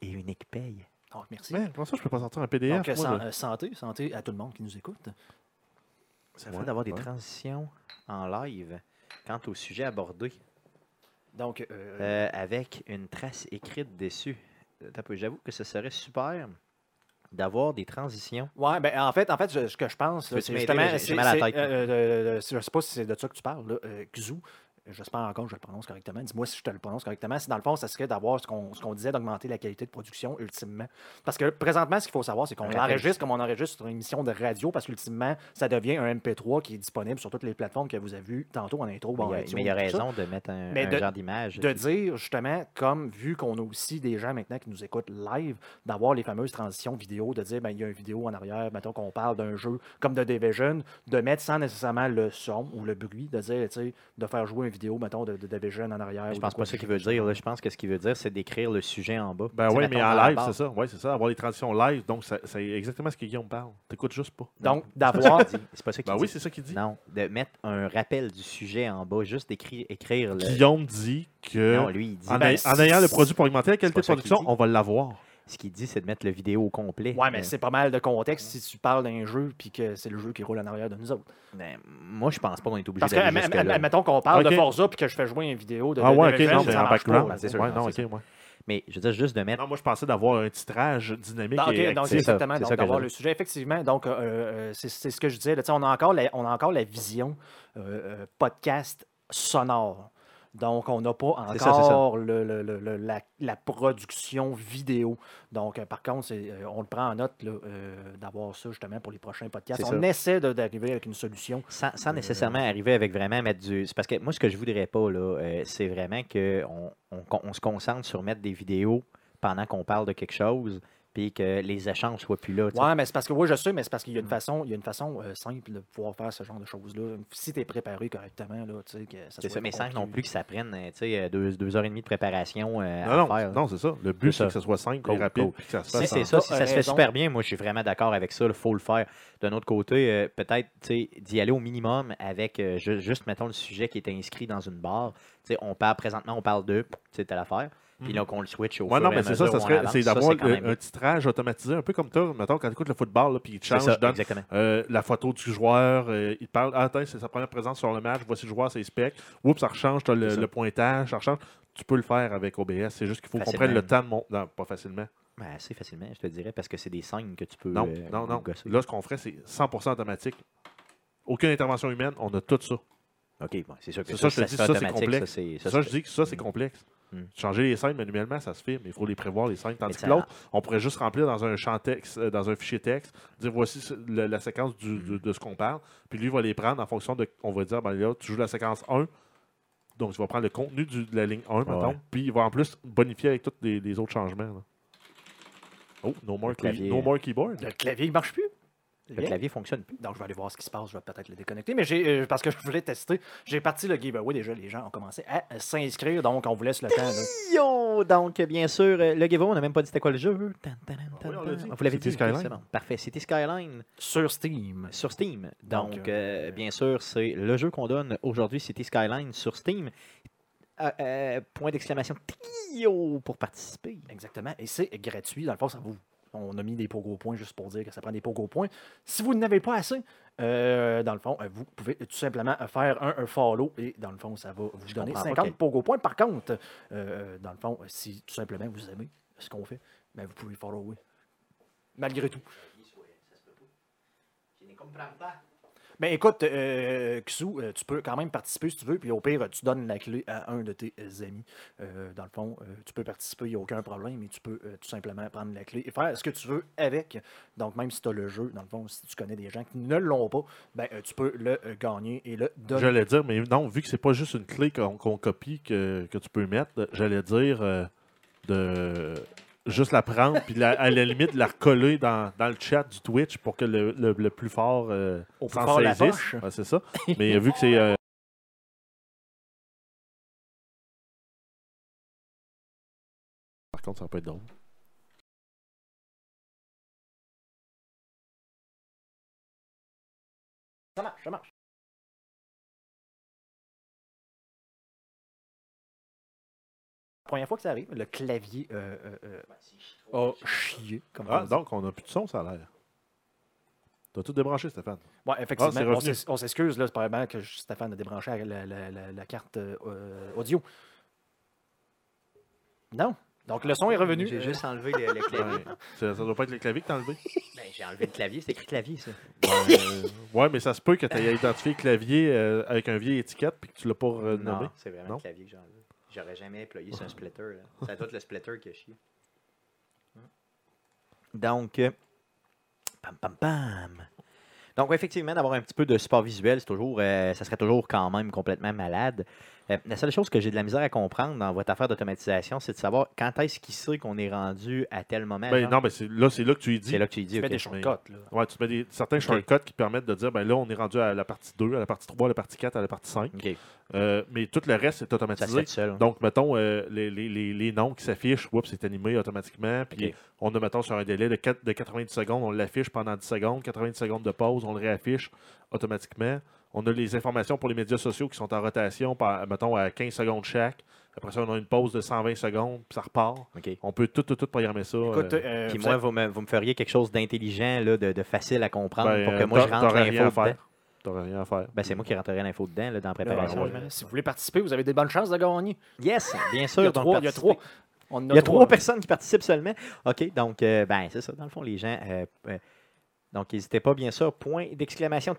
et unique paye. Donc, merci. Mais comment ça, je peux pas sortir un PDF? Donc, euh, moi, san- là? euh, santé, santé à tout le monde qui nous écoute. Ça fait Ouais, d'avoir des transitions en live quant au sujet abordé, Donc, euh, euh, avec une trace écrite dessus. Euh, J'avoue que ce serait super d'avoir des transitions. ouais, ben, en fait, en fait, ce que je pense, c'est justement. J'ai- mal à la tête. euh, euh, je sais pas si c'est de ça que tu parles, là, euh, Xu. J'espère encore que je le prononce correctement. Dis-moi si je te le prononce correctement. C'est dans le fond, ça serait d'avoir ce qu'on ce qu'on disait, d'augmenter la qualité de production ultimement. Parce que présentement, ce qu'il faut savoir, c'est qu'on enregistre comme on enregistre sur une émission de radio, parce qu'ultimement, ça devient un MP3 qui est disponible sur toutes les plateformes que vous avez vues tantôt en intro. Bon, mais il y a raison de mettre un, Mais un de- genre d'image. de dire justement, comme vu qu'on a aussi des gens maintenant qui nous écoutent live, d'avoir les fameuses transitions vidéo, de dire, ben, il y a une vidéo en arrière, mettons qu'on parle d'un jeu comme The Division, de mettre sans nécessairement le son ou le bruit, de dire, tu sais, de faire jouer une vidéo, mettons, de, de Division en arrière. Je pense pas ça qu'il veut dire. là. Je pense que ce qu'il veut dire, c'est d'écrire le sujet en bas. Ben oui, mais en live, c'est ça. Oui, c'est ça. Avoir les transitions live, donc ça- c'est exactement ce que Guillaume parle. T'écoutes juste pas. Donc, C'est pas d'avoir. ça qu'il dit. C'est pas ça qu'il Ben dit. oui, c'est ça qu'il dit. Non, de mettre un rappel du sujet en bas, juste d'écrire écrire le. Guillaume dit que Non, lui, il dit. en, Ben, en ayant le produit pour augmenter la qualité de production, on va l'avoir. Ce qu'il dit, c'est de mettre le vidéo au complet. Ouais, mais Euh, c'est pas mal de contexte si tu parles d'un jeu puis que c'est le jeu qui roule en arrière de nous autres. ben, moi, je pense pas qu'on est obligé Parce que, jusque-là. adm- admettons qu'on parle de Forza puis que je fais jouer une vidéo de Ah de ouais, ok, non, ça c'est en background. Ben, c'est sûr, Ouais, non, non, c'est ok, ouais. Mais je veux dire, juste de mettre. Non, moi, je pensais d'avoir un titrage dynamique Ah, ok, et donc c'est actif. ça, exactement, donc d'avoir le sujet. Effectivement, donc euh, euh, c'est c'est ce que je disais. là, on, a encore la, on a encore la vision euh, euh, podcast sonore. Donc, on n'a pas ça, encore le- le- le- la, la production vidéo. Donc, euh, par contre, euh, on le prend en note euh, d'avoir ça justement pour les prochains podcasts. On ça. essaie d'arriver avec une solution. Sans, sans Euh, nécessairement arriver avec vraiment mettre du. Parce que moi, ce que je voudrais pas, là, euh, c'est vraiment qu'on on, on se concentre sur mettre des vidéos pendant qu'on parle de quelque chose, puis que les échanges soient plus là. Ouais, mais c'est parce que, oui, je sais, mais c'est parce qu'il y a une façon, il y a une façon euh, simple de pouvoir faire ce genre de choses-là. Si tu es préparé correctement, là, tu sais, que ça C'est ça, mais sans non plus que ça prenne euh, tu sais, euh, deux, deux heures et demie de préparation euh, Non, à non, faire. non, c'est ça. Le but, C'est que ce soit simple et Cool, rapide. cool. ça se Si c'est ça, si ça se fait super bien, moi je suis vraiment d'accord avec ça. Il faut le faire. D'un autre côté, euh, peut-être tu sais, d'y aller au minimum avec euh, ju- juste, mettons, le sujet qui est inscrit dans une barre. Tu sais, on parle présentement, on parle de, tu sais, telle affaire. Puis là, qu'on le switch au Ouais, fur non, et mais c'est ça, ça serait, c'est Ça, d'avoir même un titrage automatisé, un peu comme toi, mettons, quand tu écoutes le football, puis il te change, ça, donne euh, la photo du joueur, euh, il te parle, ah, attends, c'est sa première présence sur le match, voici le joueur, c'est spec. Oups, ça rechange, tu as le, le pointage, ça rechange. Tu peux le faire avec OBS, c'est juste qu'il faut qu'on prenne le temps de monter. Non, pas facilement. Ben, assez facilement, je te dirais, parce que c'est des scènes que tu peux Non, euh, non, non. gosser. Là, ce qu'on ferait, c'est 100% automatique. Aucune intervention humaine, on a tout ça. OK, bon, c'est sûr que C'est ça, ça, je te se dis, fait ça, c'est complexe. ça, c'est- Ça, ça, je dis que ça, c'est complexe. Mm. Changer les scènes manuellement, ça se fait, mais il faut les prévoir, les scènes. Tandis que l'autre, on pourrait juste remplir dans un champ texte, euh, dans un fichier texte, dire voici le- la séquence du- Mm. du- de ce qu'on parle. Puis lui, il va les prendre en fonction de. On va dire, ben là, tu joues la séquence 1. Donc, tu vas prendre le contenu du- de la ligne 1, mettons, Ouais. puis il va en plus bonifier avec tous les, les autres changements. là. Oh, no more, clavier, no more keyboard. Le clavier ne marche plus? Le clavier fonctionne plus. Donc, je vais aller voir ce qui se passe. Je vais peut-être le déconnecter. Mais j'ai, euh, parce que je voulais tester, j'ai parti le giveaway. Déjà, les gens ont commencé à s'inscrire. Donc, on vous laisse le temps. là. Yo! Donc, bien sûr, euh, le giveaway, on n'a même pas dit c'était quoi le jeu. Tan, tan, tan, Ah oui, on. Vous l'avez City dit, Skyline. ok, c'est bon. Parfait. City Skyline Sur Steam. sur Steam. Donc, Donc, euh, euh, bien sûr, c'est le jeu qu'on donne aujourd'hui, City Skyline sur Steam. Euh, euh, point d'exclamation Trio pour participer. Exactement. Et c'est gratuit. Dans le fond, ça vous. On a mis des pogo points juste pour dire que ça prend des pogo points. Si vous n'avez pas assez, euh, dans le fond, euh, vous pouvez tout simplement faire un, un follow et dans le fond, ça va vous donner comprends pas 50 quel- pogo points. Par contre, euh, dans le fond, si tout simplement vous aimez ce qu'on fait, ben, vous pouvez follower. Malgré tout. Mais écoute, euh, Xu, euh, tu peux quand même participer si tu veux, puis au pire, tu donnes la clé à un de tes euh, amis. Euh, dans le fond, euh, tu peux participer, il n'y a aucun problème, mais tu peux euh, tout simplement prendre la clé et faire ce que tu veux avec. Donc, même si tu as le jeu, dans le fond, si tu connais des gens qui ne l'ont pas, ben, euh, tu peux le euh, gagner et le donner. J'allais dire, mais non, vu que c'est pas juste une clé qu'on copie que, que tu peux mettre, j'allais dire euh, de juste la prendre puis la- à la limite la recoller dans, dans le chat du Twitch pour que le, le- le plus fort euh, Au plus s'en fort la saisisse. poche. Ouais, c'est ça. Mais vu que c'est euh, Par contre, ça va pas être drôle. Ça marche, ça marche. Première fois que ça arrive, le clavier euh, euh, euh, a chié. Comme on Ah, dit. donc on a plus de son, ça a l'air. T'as tout débranché, Stéphane. Ouais, Ah, effectivement, c'est on revenu. s'ex- on s'excuse, là, c'est probablement que Stéphane a débranché la, la- la- la carte euh, euh, audio. Non? Donc le son est revenu. J'ai juste enlevé le, le clavier. Ouais. Ça, ça doit pas être le clavier que t'as enlevé. Ben, j'ai enlevé le clavier, c'est écrit clavier, ça. Ouais, euh, ouais, mais ça se peut que tu aies identifié le clavier euh, avec un vieil étiquette puis que tu l'as pas renommé. Non, c'est vraiment Non? le clavier que j'ai enlevé. J'aurais jamais employé un splitter. Doit être le splitter qui a chié. Donc, euh, pam, pam, pam. Donc, effectivement, d'avoir un petit peu de support visuel, c'est toujours, euh, ça serait toujours quand même complètement malade. Euh, la seule chose que j'ai de la misère à comprendre dans votre affaire d'automatisation, c'est de savoir quand est-ce qu'il sait qu'on est rendu à tel moment. Ben, genre? non, mais c'est là, c'est là que tu lui dis. c'est là que tu lui dis, tu fais des shortcuts. Là. Ouais, tu mets des, certains shortcuts qui permettent de dire ben là, on est rendu à la partie 2, à la partie 3, à la partie 4, à la partie 5. OK, Euh, mais tout le reste, ça se automatisé. seul. Donc, mettons, euh, les, les- les- les noms qui s'affichent, oups, c'est animé automatiquement. Puis on a, mettons, sur un délai de, 4 de 90 secondes, on l'affiche pendant 10 secondes. 90 secondes de pause, on le réaffiche automatiquement. On a les informations pour les médias sociaux qui sont en rotation, par, mettons, à 15 secondes chaque. Après ça, on a une pause de 120 secondes, puis ça repart. On peut tout, tout, tout programmer ça. Écoute, euh, euh, Puis vous moi, avez- vous me, vous me feriez quelque chose d'intelligent, là, de, de facile à comprendre ben, pour que euh, moi, je rentre l'info à dedans. faire. T'aurais rien à faire. Ben, c'est moi qui rentrerai l'info dedans, là, dans la préparation. si vous voulez participer, vous avez des bonnes chances de gagner. Yes, bien Il sûr. y a donc trois. Il y a trois. On Il y a trois. trois personnes qui participent seulement. OK, donc, euh, ben, c'est ça. Dans le fond, les gens. euh, euh, donc, n'hésitez pas, bien sûr. Point d'exclamation.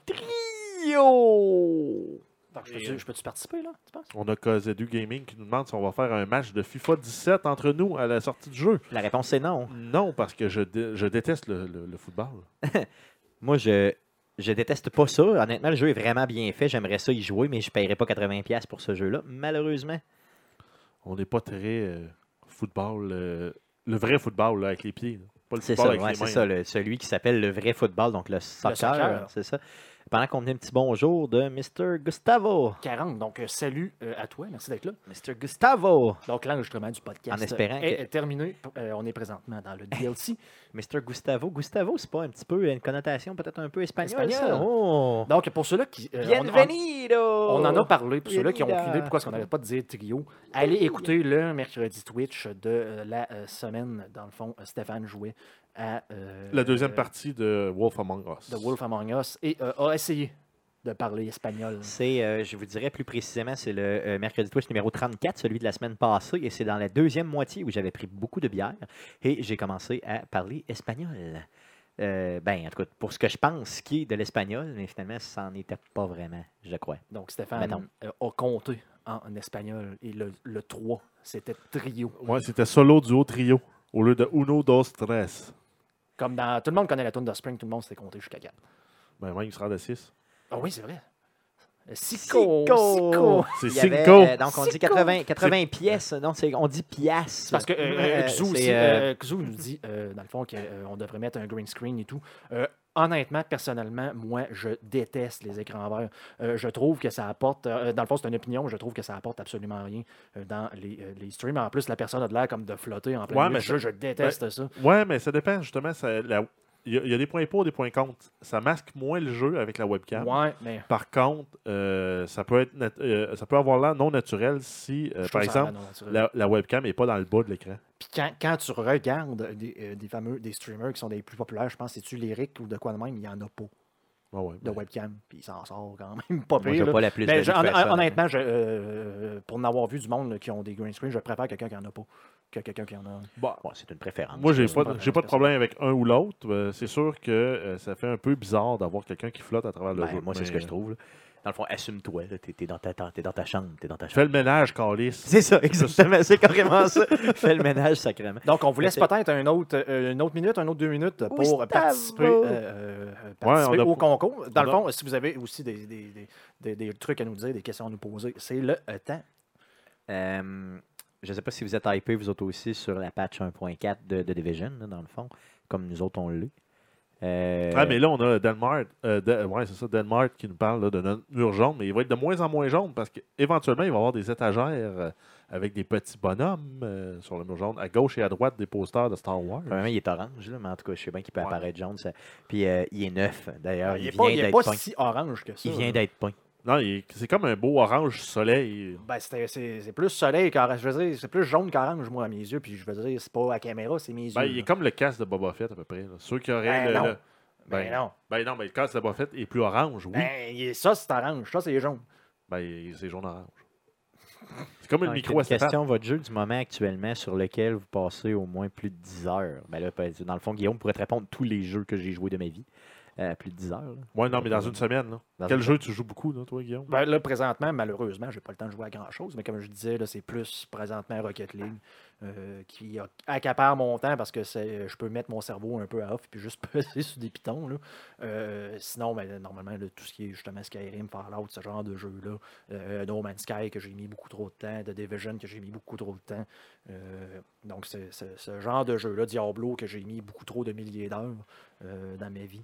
Donc, je peux-tu peux-tu participer, là, tu penses? On a KZU Gaming qui nous demande si on va faire un match de FIFA 17 entre nous à la sortie du jeu. La réponse, c'est non. Non, parce que je, dé- je déteste le, le- le football. Moi, je. Je déteste pas ça. Honnêtement, le jeu est vraiment bien fait. J'aimerais ça y jouer, mais je ne paierais pas 80$ pour ce jeu-là, malheureusement. On n'est pas très euh, football, euh, le vrai football là, avec les pieds. là. Pas le football ça, avec ouais, les c'est ça, le- celui qui s'appelle le vrai football, donc le soccer. soccer. C'est ça. Pendant qu'on venait un petit bonjour de Mr. Gustavo. 40. Donc, euh, salut euh, à toi. Merci d'être là. Mr. Gustavo. Donc, l'enregistrement du podcast En espérant est, que- est terminé. Euh, on est présentement dans le DLC. Mr. Gustavo. Gustavo, c'est pas un petit peu une connotation peut-être un peu espagnole, Espagnol. ça? Oh! Donc, pour ceux-là qui. euh, on- on- Bienvenido! On en a parlé, pour ceux-là qui ont aucune idée pourquoi est-ce qu'on n'arrête pas de dire trio. Allez écouter le mercredi Twitch de euh, la euh, semaine. Dans le fond, euh, Stéphane jouait à. euh, La deuxième euh, partie de Wolf Among Us. de Wolf Among Us et euh, a essayé de parler espagnol. C'est, euh, je vous dirais plus précisément, c'est le euh, mercredi Twitch numéro 34, celui de la semaine passée, et c'est dans la deuxième moitié où j'avais pris beaucoup de bière et j'ai commencé à parler espagnol. Euh, ben, en tout cas, pour ce que je pense qui est de l'espagnol, mais finalement, ça n'en était pas vraiment, je crois. Donc, Stéphane euh, a compté en, espagnol et le, le 3, c'était trio. Ouais, c'était solo, duo, trio. Au lieu de uno, dos, tres. Comme dans. Tout le monde connaît la tune de Spring, tout le monde s'était compté jusqu'à 4. Ben, ouais, il sera de 6. Ah oui, c'est vrai. Sico! Sico! C'est cinco. euh, donc, on dit Sico. 80, 80 pièces. Non, on dit pièces. Parce que euh, euh, Euh, Xu c'est, aussi, euh, euh, Xu nous dit, euh, dans le fond, qu'on devrait mettre un green screen et tout. Honnêtement, personnellement, moi, je déteste les écrans verts. Euh, je trouve que ça apporte, euh, dans le fond, c'est une opinion, je trouve que ça apporte absolument rien euh, dans les, les streams. En plus, la personne a de l'air comme de flotter en plein Ouais, milieu mais. Je déteste ça. Ouais, mais ça dépend justement. ça- la- Il y, a- il y a des points pour, des points contre. Ça masque moins le jeu avec la webcam. Ouais, mais. Par contre, euh, ça, peut être nat- euh, ça peut avoir l'air non naturel si, euh, par exemple, la, la webcam n'est pas dans le bas de l'écran. Puis quand, quand tu regardes des, euh, des fameux des streamers qui sont des plus populaires, je pense, c'est-tu Lyric ou de quoi de même, il n'y en a pas Ouais, ouais, de webcam. Puis il s'en sort quand même pas Moi, pire. pas la plus Mais je- hon- honnêtement, je, euh, pour en avoir vu du monde là, qui ont des green screen, je préfère quelqu'un qui en a pas que quelqu'un qui en a. bon, c'est une préférence. Moi, j'ai pas, pas de- j'ai pas de vraiment problème avec un ou l'autre. Euh, c'est sûr que euh, ça fait un peu bizarre d'avoir quelqu'un qui flotte à travers le Ben, jeu. moi, c'est ce que je trouve. là. Dans le fond, assume-toi. T'es, t'es dans ta, t'es dans ta chambre. T'es dans ta chambre. Fais le ménage, Calis. C'est ça, exactement. C'est carrément ça. Fais le ménage sacrément. Donc, on vous laisse peut-être un autre, euh, une autre minute, un autre deux minutes pour participer, au concours. Dans le fond, si vous avez aussi des, des- des- des- des trucs à nous dire, des questions à nous poser, c'est le euh, temps. Je ne sais pas si vous êtes hypés, vous autres aussi, sur la patch 1.4 de, de Division, là, dans le fond, comme nous autres, on l'est. Euh, Ah, mais là, on a Denmark, euh, de- ouais, c'est ça, Denmark qui nous parle là, de notre mur jaune, mais il va être de moins en moins jaune parce qu'éventuellement, il va y avoir des étagères euh, avec des petits bonhommes euh, sur le mur jaune, à gauche et à droite des posters de Star Wars. Il est orange, là, mais en tout cas, je sais bien qu'il peut Ouais. apparaître jaune. ça. Puis euh, il est neuf, d'ailleurs. il il n'est pas, vient il est d'être pas peint. si orange que ça. Il vient d'être peint. Non, c'est comme un beau orange soleil. Ben, c'est c'est plus soleil qu'orange. Je veux dire, c'est plus jaune qu'orange, moi, à mes yeux. Puis je veux dire, c'est pas à la caméra, c'est mes yeux. Ben, il est comme le casque de Boba Fett à peu près. là. Ceux qui auraient Ben le, non. le- Ben non. Ben non, mais le casque de Boba Fett est plus orange, oui. Ben, il est- ça, c'est orange. Ça, c'est jaune. Ben, il- c'est jaune-orange. C'est comme une micro une question, votre jeu du moment actuellement sur lequel vous passez au moins plus de 10 heures? Ben là, dans le fond, Guillaume pourrait te répondre tous les jeux que j'ai joués de ma vie. Euh, plus de 10 heures. là. Ouais, non, mais dans une semaine. Là. Dans Quel jeu tu joues beaucoup, là, toi, Guillaume? Ben, là, présentement, malheureusement, j'ai pas le temps de jouer à grand-chose, mais comme je disais, là, c'est plus présentement Rocket League euh, qui a- accapare mon temps parce que c'est, je peux mettre mon cerveau un peu à off puis juste peser sur des pitons. Là. Euh, sinon, ben, normalement, là, tout ce qui est justement Skyrim, Fallout, ce genre de jeu-là, euh, No Man's Sky que j'ai mis beaucoup trop de temps, The Division que j'ai mis beaucoup trop de temps. Euh, donc, c'est, ce genre de jeu-là, Diablo, que j'ai mis beaucoup trop de milliers d'heures euh, dans ma vie.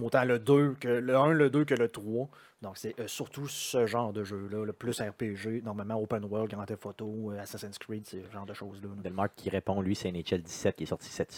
Autant le 2 que le 1, le 2 que le 3. Donc, c'est euh, surtout ce genre de jeu-là, le plus RPG, normalement Open World, Grand Theft Auto, euh, Assassin's Creed, ce genre de choses-là. là. Delmark qui répond, lui, c'est NHL 17 qui est sorti cette.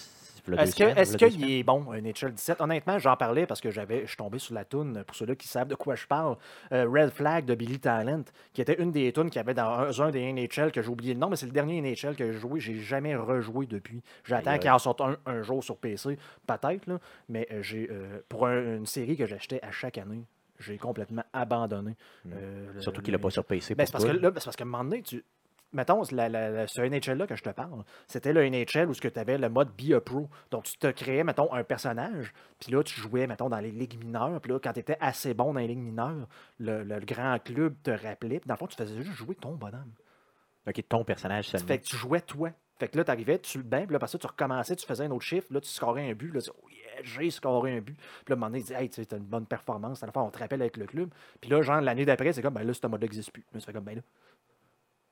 Est-ce que- est-ce qu'il est bon, un NHL 17 Honnêtement, j'en parlais parce que j'avais, je suis tombé sur la toune, pour ceux-là qui savent de quoi je parle, euh, Red Flag de Billy Talent, qui était une des tunes qu'il y avait dans un, un des NHL que j'ai oublié le nom, mais c'est le dernier NHL que j'ai joué. J'ai jamais rejoué depuis. J'attends qu'il en sorte un, un jour sur PC, peut-être, là, mais euh, j'ai euh, pour un- une série que j'achetais à chaque année, j'ai complètement abandonné. Mm. euh, le- Surtout qu'il n'a pas sur PC. ben, c'est parce, que, là, c'est parce qu'à un moment donné, tu. Mettons, la, la- la- ce NHL-là que je te parle, c'était le NHL où tu avais le mode Be a Pro. Donc, tu te créais, mettons, un personnage, puis là, tu jouais, mettons, dans les ligues mineures, puis là, quand tu étais assez bon dans les ligues mineures, le, le grand club te rappelait, puis dans le fond, tu faisais juste jouer ton bonhomme. Ok, ton personnage seulement. Fait que tu jouais toi. Fait que là, tu arrivais, tu le bain, puis là, après ça, tu recommençais, tu faisais un autre chiffre, là, tu scorais un but, là, tu dis, oh yeah, j'ai scoré un but. Puis là, à un moment donné, tu dis, hey, tu sais, t'as une bonne performance, à la fois, on te rappelle avec le club. Puis là, genre, l'année d'après, c'est comme, ben là, ce mode-là n'existe plus. Là, tu fais comme, ben là.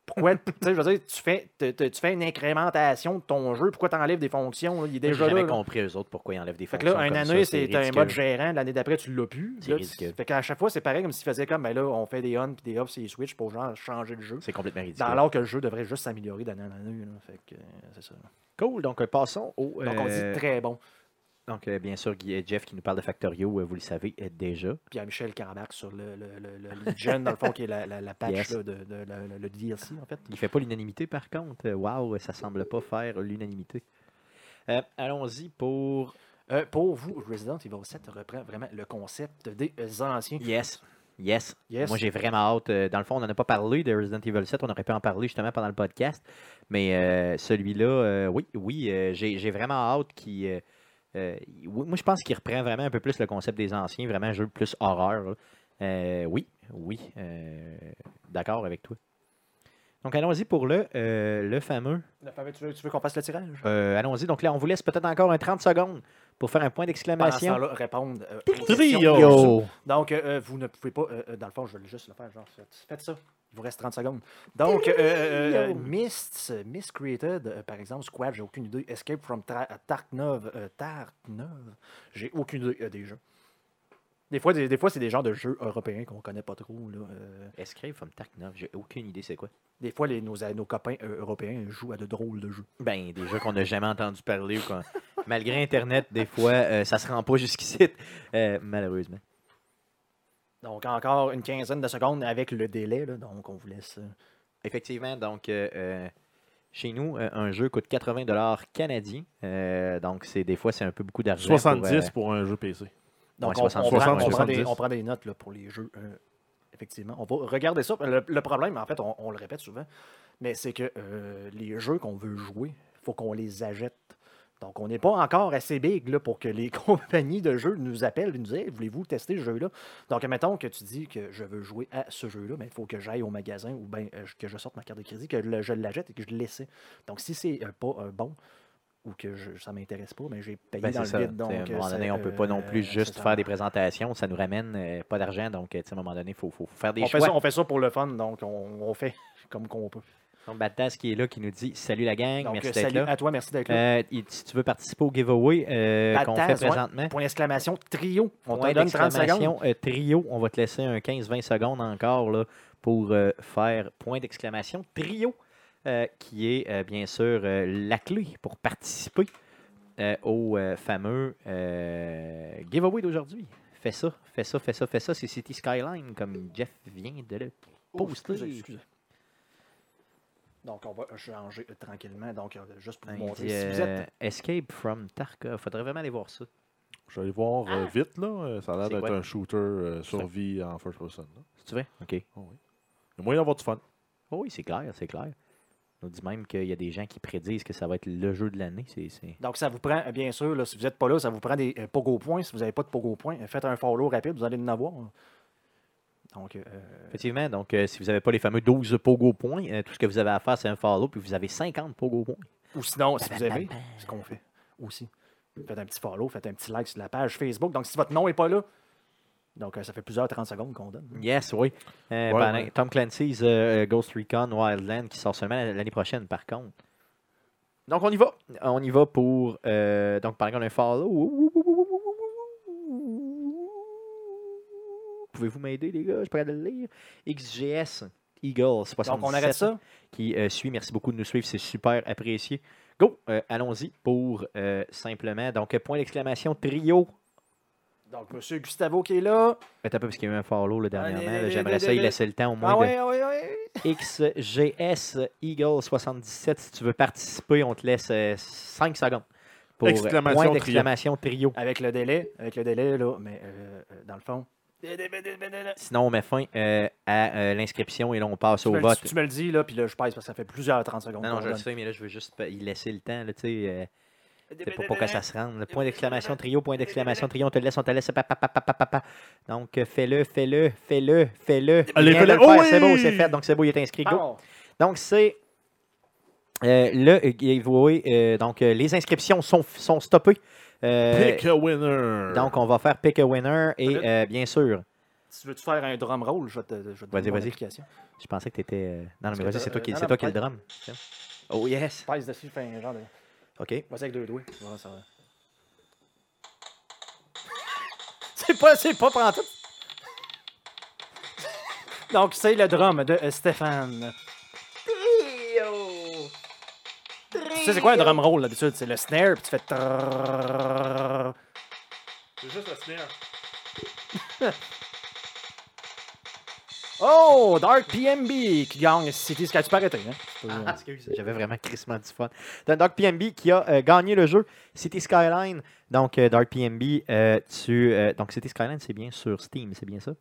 Pourquoi, je veux dire, tu fais, te- te- tu fais une incrémentation de ton jeu, pourquoi tu enlèves des fonctions, il est déjà jamais là. compris eux autres pourquoi ils enlèvent des Fait fonctions. là, comme année, c'est un mode gérant, l'année d'après, tu l'as plus. C'est Là, tu-. Fait qu'à chaque fois, c'est pareil comme s'ils faisaient comme, ben là, on fait des on puis des off, c'est switch pour genre changer le jeu. C'est complètement ridicule. Alors que le jeu devrait juste s'améliorer d'année en année. là. Fait que, euh, c'est ça. Cool, donc euh, passons au. Donc, on euh, dit très bon. Donc, euh, bien sûr, Guy- Jeff qui nous parle de Factorio, euh, vous le savez euh, déjà. Pierre-Michel qui embarque sur le, le, le, le Legion, dans le fond, qui est la, la, la patch Yes. là, de, de- le- DLC, en fait. Il fait pas l'unanimité, par contre. Wow, ça semble pas faire l'unanimité. Euh, Allons-y pour. Euh, pour vous, Resident Evil 7 reprend vraiment le concept des anciens. Yes. Yes. Yes. Moi, j'ai vraiment hâte. Dans le fond, on n'en a pas parlé de Resident Evil 7. On aurait pu en parler justement pendant le podcast. Mais euh, celui-là, oui, oui, j'ai j'ai vraiment hâte qu'il. Euh, moi, je pense qu'il reprend vraiment un peu plus le concept des anciens, vraiment un jeu plus horreur. Euh, oui, oui, euh, d'accord avec toi. Donc, allons-y pour le, le fameux. Le fameux, tu veux, qu'on fasse le tirage? Allons-y. Donc là, on vous laisse peut-être encore un 30 secondes pour faire un point d'exclamation. répondre. Trio. Trio. Donc, vous ne pouvez pas. dans le fond, je vais juste le faire. Genre, faites ça. Il vous reste 30 secondes. Donc, euh, euh, euh Mists, euh, par exemple, Squad, j'ai aucune idée. Escape from euh, Tarknov, Tarknov, j'ai aucune idée des jeux. Des fois, des, fois c'est des genres de jeux européens qu'on connaît pas trop. Escape from Tarknov, j'ai aucune idée c'est quoi. Des fois, nos, copains européens jouent à de drôles de jeux. Ben, des jeux qu'on n'a jamais entendu parler. Ou. Malgré Internet, des fois, ça se rend pas jusqu'ici, malheureusement. Donc, encore une quinzaine de secondes avec le délai. Donc, on vous laisse. Euh, effectivement. Donc, euh, euh, chez nous, un jeu coûte 80 canadiens. Donc, c'est des fois, c'est un peu beaucoup d'argent. 70 pour, un jeu PC. Donc, on, 60, prend, on, prend des, notes pour les jeux. effectivement. On va regarder ça. Le, le problème, en fait, on, le répète souvent, mais c'est que les jeux qu'on veut jouer, il faut qu'on les achète donc, on n'est pas encore assez big là, pour que les compagnies de jeux nous appellent et nous disent Voulez-vous tester ce jeu-là? Donc, admettons que tu dis que je veux jouer à ce jeu-là, mais il faut que j'aille au magasin ou bien euh, que je sorte ma carte de crédit, que je la et que je l'essaie. Donc, si c'est euh, pas euh, bon, ou que ça ne m'intéresse pas, mais j'ai payé ben, dans le vide. Donc, à un moment donné, on ne peut pas non plus juste faire des présentations. Ça nous ramène pas d'argent. Donc, à un moment donné, il faut, faire des on. Fait ça, on fait ça pour le fun. Donc, on, on fait comme qu'on peut. Donc, Baptiste qui est là, qui nous dit Salut la gang, merci euh, d'être là. à toi, merci d'être là. Euh, si tu veux participer au giveaway euh, qu'on fait présentement. Point d'exclamation, trio. On te donne 30 secondes. trio, on va te laisser un 15-20 secondes encore là, pour faire point d'exclamation, trio, qui est bien sûr la clé pour participer au fameux giveaway d'aujourd'hui. Fais ça, fais ça, fais ça, fais ça. C'est City Skyline, comme Jeff vient de le oh, poster. Excusez. Donc, on va changer tranquillement. Donc, euh, juste pour vous montrer. si vous êtes... Euh, Escape from Tarkov. Faudrait vraiment aller voir ça. Je vais aller voir euh, ah! vite, là. Ça a l'air d'être un shooter survie en first person. Si tu veux. OK. Oh, oui. Il y a moyen d'avoir du fun. Oh, oui, c'est clair, c'est clair. On dit même qu'il y a des gens qui prédisent que ça va être le jeu de l'année. Donc, ça vous prend, bien sûr, si vous n'êtes pas là, ça vous prend des euh, pogo points. Si vous n'avez pas de pogo points, faites un follow rapide, vous allez en avoir. Donc, euh, Effectivement, donc euh, si vous n'avez pas les fameux 12 pogo points, euh, tout ce que vous avez à faire, c'est un follow, puis vous avez 50 pogo points. Ou sinon, si vous aimez, ce qu'on fait aussi. Faites un petit follow, faites un petit like sur la page Facebook. Donc, si votre nom n'est pas là, donc euh, ça fait plusieurs 30 secondes qu'on donne. Yes, oui. Tom Clancy's Ghost Recon Wildland qui sort seulement l'année prochaine, par contre. Donc, on y va. On y va pour. donc, par exemple, un follow. Pouvez-vous m'aider, les gars? Je pourrais le lire. XGS Eagle, c'est Donc, on arrête ça? Qui euh, suit. Merci beaucoup de nous suivre. C'est super apprécié. Go! Euh, allons-y pour euh, simplement. Donc, point d'exclamation trio. Donc, M. Gustavo qui est là. Attends un peu, parce qu'il y a eu un follow là, dernièrement. J'aimerais ça, il laissait le temps au moins. Ah, oui, oui, oui. XGS Eagle 77. Si tu veux participer, on te laisse 5 secondes pour exclamation point d'exclamation trio. Avec le délai, avec le délai, là, mais dans le fond, Sinon, on met fin euh, à euh, l'inscription et là, on passe au me, vote. Tu me le dis, là, puis là, je passe parce que ça fait plusieurs 30 secondes. Non, je le sais, mais là, je veux juste y laisser le temps, là, tu sais. Euh, pour, pour, que ça se rende. Point d'exclamation trio, point d'exclamation trio, on te laisse, on te laisse. Pa, pa, pa, Donc euh, fais-le, fais-le, fais-le, fais-le. Ah, oh oui! C'est beau, c'est fait. Donc c'est beau, il est inscrit. Go. Donc c'est le giveaway. donc les inscriptions sont, sont stoppées. Euh, pick a winner. Donc, on va faire pick a winner et euh, bien sûr. Si tu veux faire un drum roll, je vais te, je vais te. Je pensais que tu étais. Euh, non, non, mais vas-y, c'est toi qui, c'est toi qui le drum. Oh yes. Pèse dessus, fais un genre de. OK. Avec deux doigts. C'est pas, c'est pas. Donc, c'est le drum de Stéphane. Tu sais, c'est quoi un drum roll d'habitude? C'est le snare, puis tu fais. C'est juste le snare. Oh, Dark PMB qui gagne City Sky. Tu peux arrêter, hein? Tu j'avais vraiment crissement du fun. Donc, Dark PMB qui a gagné le jeu City Skyline. Donc, euh, Dark PMB, tu, donc City Skyline, c'est bien sur Steam, c'est bien ça?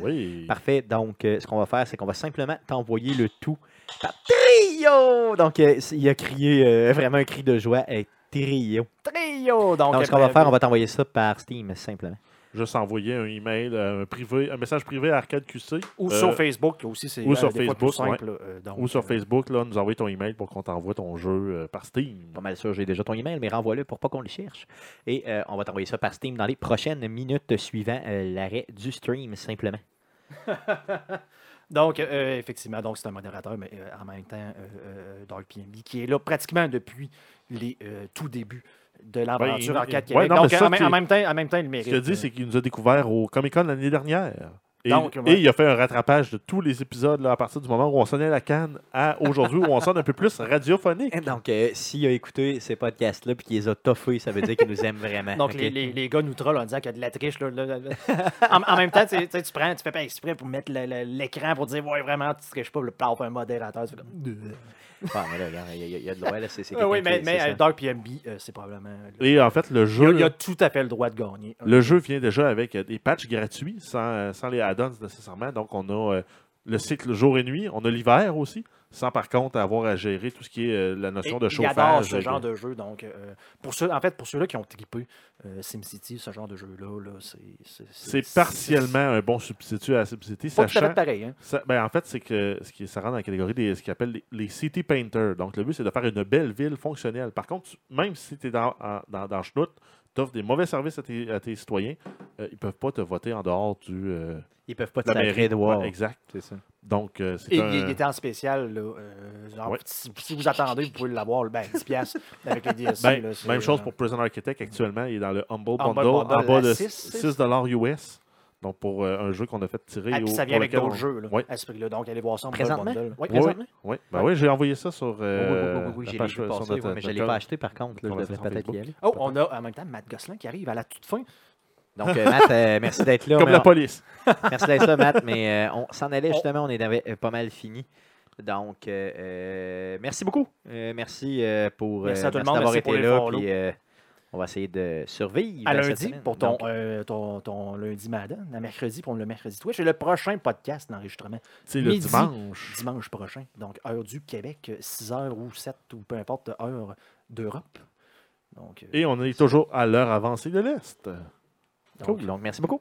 Oui. Parfait. Donc, ce qu'on va faire, c'est qu'on va simplement t'envoyer le tout trio. Donc, euh, il a crié euh, vraiment un cri de joie. trio. Trio! Donc, Donc, ce qu'on va faire, on va t'envoyer ça par Steam, simplement. Juste envoyer un email, euh, un, privé, un message privé à Arcade QC. Ou euh, sur Facebook, là aussi, c'est ou sur des fois plus Facebook, simple. euh, donc, Ou sur euh, Facebook, là, nous envoyer ton email pour qu'on t'envoie ton jeu euh, par Steam. Pas mal sûr, j'ai déjà ton email, mais renvoie-le pour pas qu'on le cherche. Et euh, on va t'envoyer ça par Steam dans les prochaines minutes suivant euh, l'arrêt du stream, simplement. Donc, euh, effectivement, donc c'est un modérateur, mais euh, en même temps, euh, euh, Dark PNB, qui est là pratiquement depuis les euh, tout débuts de l'aventure Ben, Arcade Québec. ouais, non, donc, en, même- qui- en même temps, en même temps, il Ce mérite. qu'il a dit, euh, c'est qu'il nous a découvert au Comic Con l'année dernière. Et, Donc, et ouais. il a fait un rattrapage de tous les épisodes là, à partir du moment où on sonnait la canne à aujourd'hui où on sonne un peu plus radiophonique. Donc, euh, s'il a écouté ces podcasts-là et qu'il les a toffés, ça veut dire qu'il nous aime vraiment. Donc, les, les, les gars nous trollent en disant qu'il y a de la triche. Là, là, là, là. en, en même temps, tu sais, tu prends, tu fais pas exprès pour mettre l'écran pour dire, ouais, vraiment, tu triches pas, le plaf un modérateur. comme, Ah, mais là, regarde, il y, y a de droit, là, c'est Ah oui, mais, mais. Dark PMB, euh, c'est probablement. là, Et en fait, le il, jeu, il a tout à fait le droit de gagner. le jeu vient déjà avec euh, des patchs gratuits sans, euh, sans les add-ons nécessairement. Donc, on a euh, le cycle jour et nuit. On a l'hiver aussi, sans par contre avoir à gérer tout ce qui est euh, la notion Et de adore chauffage. ce et genre de- jeu. Donc, euh, pour ceux, en fait, pour ceux-là qui ont trippé euh, SimCity, ce genre de jeu-là, là, c'est. C'est partiellement un bon substitut à SimCity, à sachant fait pareil. Hein? Ça- ben, en fait, c'est que ce qui, ça rentre dans la catégorie des ce qu'ils appellent les, les city painters. Donc, le but, c'est de faire une belle ville fonctionnelle. Par contre, tu- même si tu es dans, en- dans, dans tu offres des mauvais services à tes, à tes citoyens, euh, ils ne peuvent pas te voter en dehors du, euh, Ils peuvent pas te sacrer mairie. de voir. Ouais, exact. C'est ça. Donc, euh, c'est Et un... il, était en spécial. Là, euh, genre, Ouais. si, si vous attendez, vous pouvez l'avoir ben, 10$ piastres avec les DLC. Ben, là, même chose pour Prison Architect actuellement. Il est dans le Humble Humble Bundle, en bas de six, 6 US. Donc, pour euh, un jeu qu'on a fait tirer. Ah, puis au- ça vient avec d'autres on- jeux là, à ce prix-là. Donc, allez voir ça en Présentement? bundle. Oui, Présentement? oui. Ben oui, j'ai envoyé ça sur. Oui, euh, oui, oui, oui, la j'ai vu passer, mais je ne l'ai pas acheté par contre. Là, je devrais conversation peut-être y Facebook. aller. Oh, on a en même temps Matt Gosselin qui arrive à la toute fin. Donc, euh, Matt, euh, merci d'être là. Comme la on- police. Merci d'être là, Matt, mais euh, on s'en allait justement, on est pas mal fini. Donc, merci beaucoup. Euh, merci euh, pour Merci à tout le monde, d'avoir merci pour été là. On va essayer de survivre. À lundi pour ton, Donc, euh, ton, ton lundi Madden, à mercredi pour le mercredi Twitch et le prochain podcast d'enregistrement C'est le dimanche. dimanche prochain. Donc, heure du Québec, 6 heures ou 7 ou peu importe, heure d'Europe. Donc, euh, Et on est toujours à l'heure avancée de l'Est. cool. Donc, merci beaucoup.